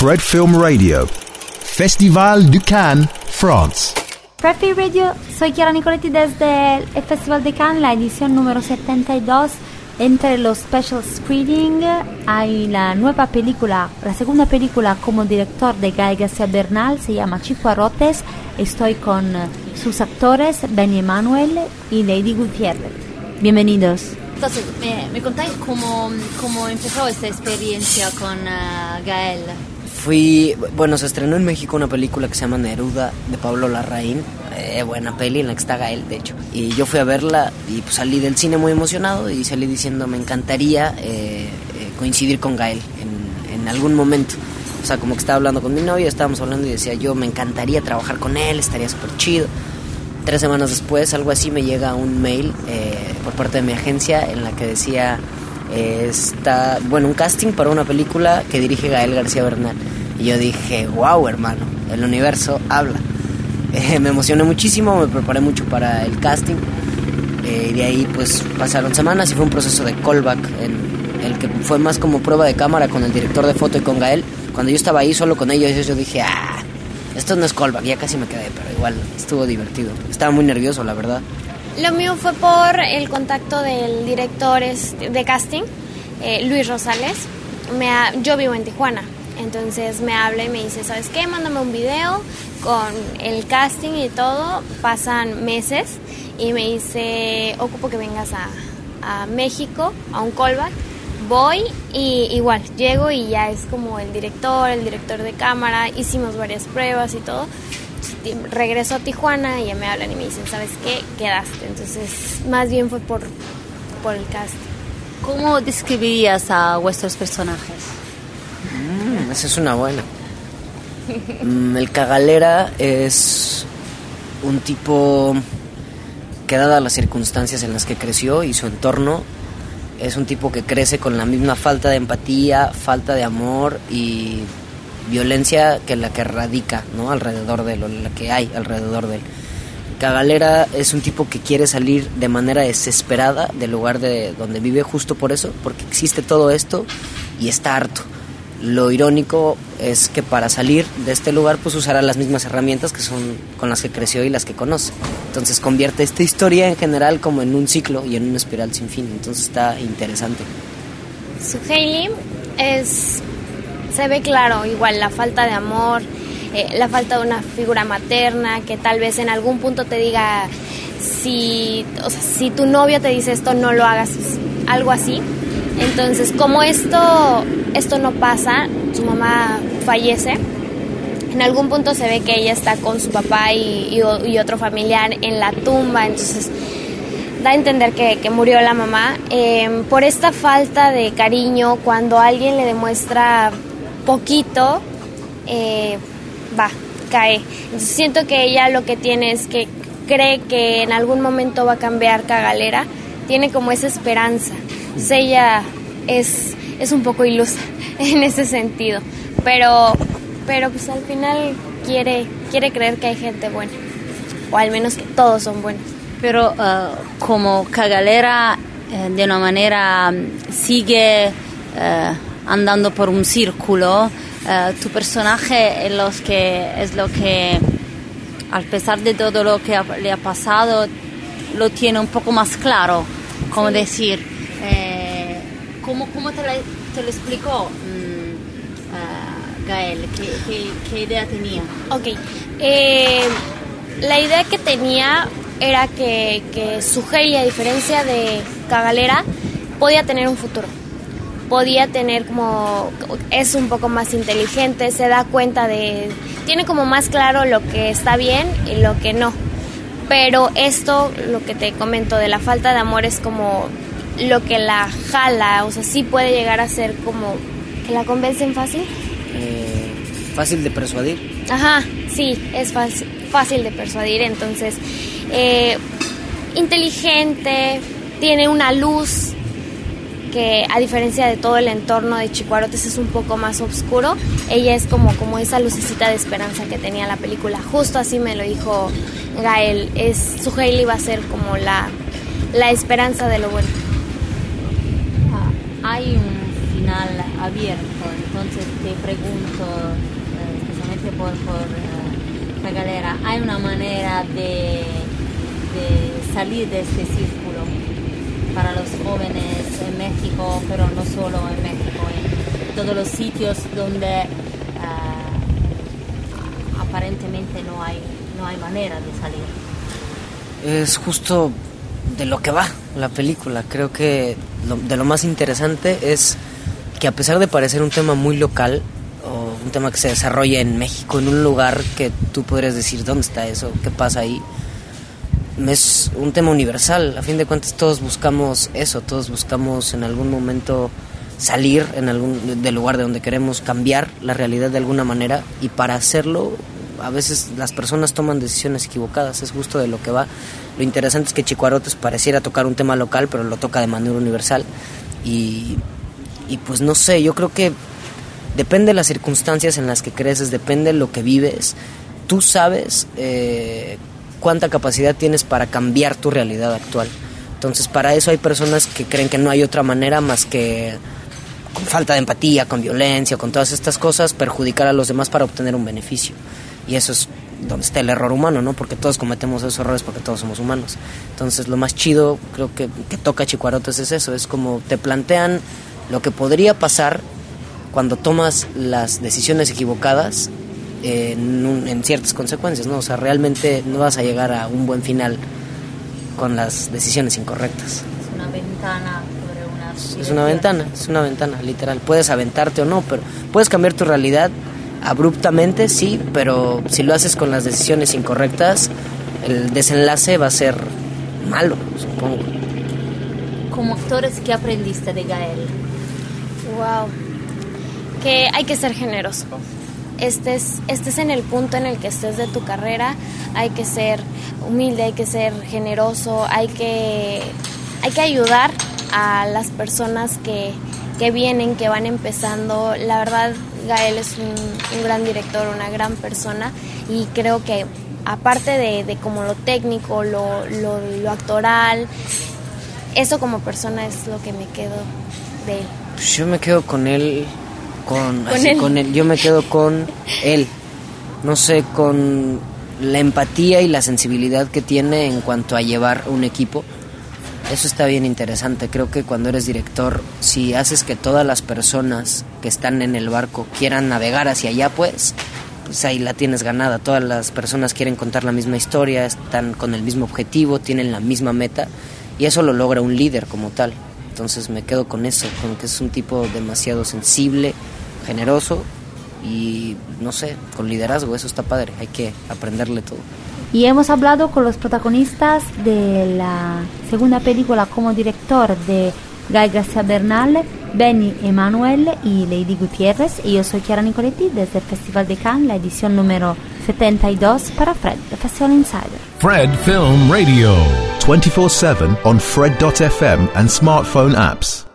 Fred Film Radio, Festival du Cannes, France. Fred Film Radio, soy Chiara Nicoletti desde el Festival de Cannes, la edición número 72. Entre los special screening hay la nueva película, la segunda película como director de Gael García Bernal, se llama Chihuarotes. Estoy con sus actores Benny Emanuel y Lady Gutiérrez. Bienvenidos. Entonces, ¿me, me contáis cómo, cómo, empezó esta experiencia con uh, Gael? Fui, bueno, se estrenó en México una película que se llama Neruda de Pablo Larraín, eh, buena peli en la que está Gael, de hecho. Y yo fui a verla y pues, salí del cine muy emocionado y salí diciendo me encantaría eh, eh, coincidir con Gael en, en algún momento. O sea, como que estaba hablando con mi novia, estábamos hablando y decía yo me encantaría trabajar con él, estaría súper chido tres semanas después, algo así, me llega un mail eh, por parte de mi agencia en la que decía, eh, está, bueno, un casting para una película que dirige Gael García Bernal. Y yo dije, wow, hermano, el universo habla. Eh, me emocioné muchísimo, me preparé mucho para el casting. y de ahí pues pasaron semanas y fue un proceso de callback en el que fue más como prueba de cámara con el director de foto y con Gael. Cuando yo estaba ahí solo con ellos, yo dije, ah, esto no es callback, ya casi me quedé, pero igual estuvo divertido. Estaba muy nervioso, la verdad. Lo mío fue por el contacto del director de casting, eh, Luis Rosales. Me yo vivo en Tijuana, entonces me habla y me dice, ¿sabes qué? Mándame un video con el casting y todo. Pasan meses y me dice, ocupo que vengas a, México, a un callback voy y igual, llego y ya es como el director, el director de cámara, hicimos varias pruebas y todo. Regreso a Tijuana y ya me hablan y me dicen, ¿sabes qué? Quedaste. Entonces, más bien fue por, por el cast. ¿Cómo describirías a vuestros personajes? Esa es una buena. Mm, el cagalera es un tipo que dadas las circunstancias en las que creció y su entorno, es un tipo que crece con la misma falta de empatía, falta de amor y violencia que la que radica ¿no? alrededor de él, o la que hay alrededor de él. Cagalera es un tipo que quiere salir de manera desesperada del lugar de donde vive justo por eso, porque existe todo esto y está harto. Lo irónico es que para salir de este lugar pues usará las mismas herramientas que son con las que creció y las que conoce. Entonces convierte esta historia en general como en un ciclo y en una espiral sin fin. Entonces está interesante. Su Hailey es se ve claro igual la falta de amor, eh, la falta de una figura materna que tal vez en algún punto te diga si, o sea, si tu novio te dice esto no lo hagas, algo así. Entonces, como esto, esto no pasa, su mamá fallece, en algún punto se ve que ella está con su papá y, otro familiar en la tumba, entonces da a entender que, murió la mamá. Em, por esta falta de cariño, cuando alguien le demuestra poquito, eh, va, cae. Entonces siento que ella lo que tiene es que cree que en algún momento va a cambiar Cagalera, tiene como esa esperanza. Entonces ella es, es un poco ilusa en ese sentido, pero, pero pues al final quiere, quiere creer que hay gente buena, o al menos que todos son buenos. Pero uh, como Cagalera eh, de una manera sigue eh, andando por un círculo, eh, tu personaje es, los que, es lo que, a pesar de todo lo que le ha pasado, lo tiene un poco más claro, como decir, ¿Cómo, cómo te, te, lo explicó mm, Gael? ¿Qué, ¿Qué, idea tenía? Ok. Eh, la idea que tenía era que, que a diferencia de Cagalera, podía tener un futuro. Podía tener como. Es un poco más inteligente, se da cuenta de. Tiene como más claro lo que está bien y lo que no. Pero esto, lo que te comento de la falta de amor, es como lo que la jala, o sea, sí puede llegar a ser como que la convencen fácil. Eh, fácil de persuadir. Ajá, sí, es fácil, fácil de persuadir, entonces, eh, inteligente, tiene una luz que a diferencia de todo el entorno de Chicuarotes es un poco más oscuro, ella es como, como esa lucecita de esperanza que tenía la película. Justo así me lo dijo Gael, es, su Hailey va a ser como la, la esperanza de lo bueno hay un final abierto. Entonces te pregunto, eh, especialmente por, por eh, la galera, ¿hay una manera de, de salir de este círculo para los jóvenes en México, pero no solo en México, en todos los sitios donde aparentemente no hay, no hay manera de salir? Es justo de lo que va la película. Creo que de lo más interesante es que a pesar de parecer un tema muy local, o un tema que se desarrolla en México, en un lugar que tú podrías decir, ¿dónde está eso? ¿Qué pasa ahí? Es un tema universal. A fin de cuentas todos buscamos eso, todos buscamos en algún momento salir en algún del lugar de donde queremos cambiar la realidad de alguna manera y para hacerlo a veces las personas toman decisiones equivocadas, es justo de lo que va. Lo interesante es que Chicuarotes pareciera tocar un tema local, pero lo toca de manera universal. Y, pues no sé, yo creo que depende de las circunstancias en las que creces, depende de lo que vives. Tú sabes eh, cuánta capacidad tienes para cambiar tu realidad actual. Entonces para eso hay personas que creen que no hay otra manera más que con falta de empatía, con violencia, con todas estas cosas, perjudicar a los demás para obtener un beneficio. Y eso es donde está el error humano, ¿no? Porque todos cometemos esos errores porque todos somos humanos. Entonces, lo más chido, creo que, que toca Chicuarotes es eso, es como te plantean lo que podría pasar cuando tomas las decisiones equivocadas en, en, ciertas consecuencias, ¿no? O sea, realmente no vas a llegar a un buen final con las decisiones incorrectas. Es una ventana sobre una... Es una ventana, es una ventana, literal. Puedes aventarte o no, pero puedes cambiar tu realidad abruptamente, sí, pero si lo haces con las decisiones incorrectas, el desenlace va a ser malo, supongo. Como actores, ¿qué aprendiste de Gael? Wow, que hay que ser generoso. Estés, estés en el punto en el que estés de tu carrera, hay que ser humilde, hay que ser generoso, hay que, hay que ayudar a las personas que, que vienen, que van empezando. La verdad, Gael es un, gran director, una gran persona y creo que aparte de, como lo técnico, lo, lo, actoral, eso como persona es lo que me quedo de él. Pues yo me quedo con él, con, con él, yo me quedo con él, no sé, con la empatía y la sensibilidad que tiene en cuanto a llevar un equipo eso está bien interesante. Creo que cuando eres director, si haces que todas las personas que están en el barco quieran navegar hacia allá, pues, pues ahí la tienes ganada. Todas las personas quieren contar la misma historia, están con el mismo objetivo, tienen la misma meta y eso lo logra un líder como tal. Entonces me quedo con eso, con que es un tipo demasiado sensible, generoso y no sé, con liderazgo, eso está padre, hay que aprenderle todo. Y hemos hablado con los protagonistas de la segunda película como director de Guy García Bernal, Benny Emanuel y Lady Gutiérrez. Y yo soy Chiara Nicoletti desde el Festival de Cannes, la edición número 72 para Fred, el Festival Insider. Fred Film Radio, 24-7 on Fred.fm and smartphone apps.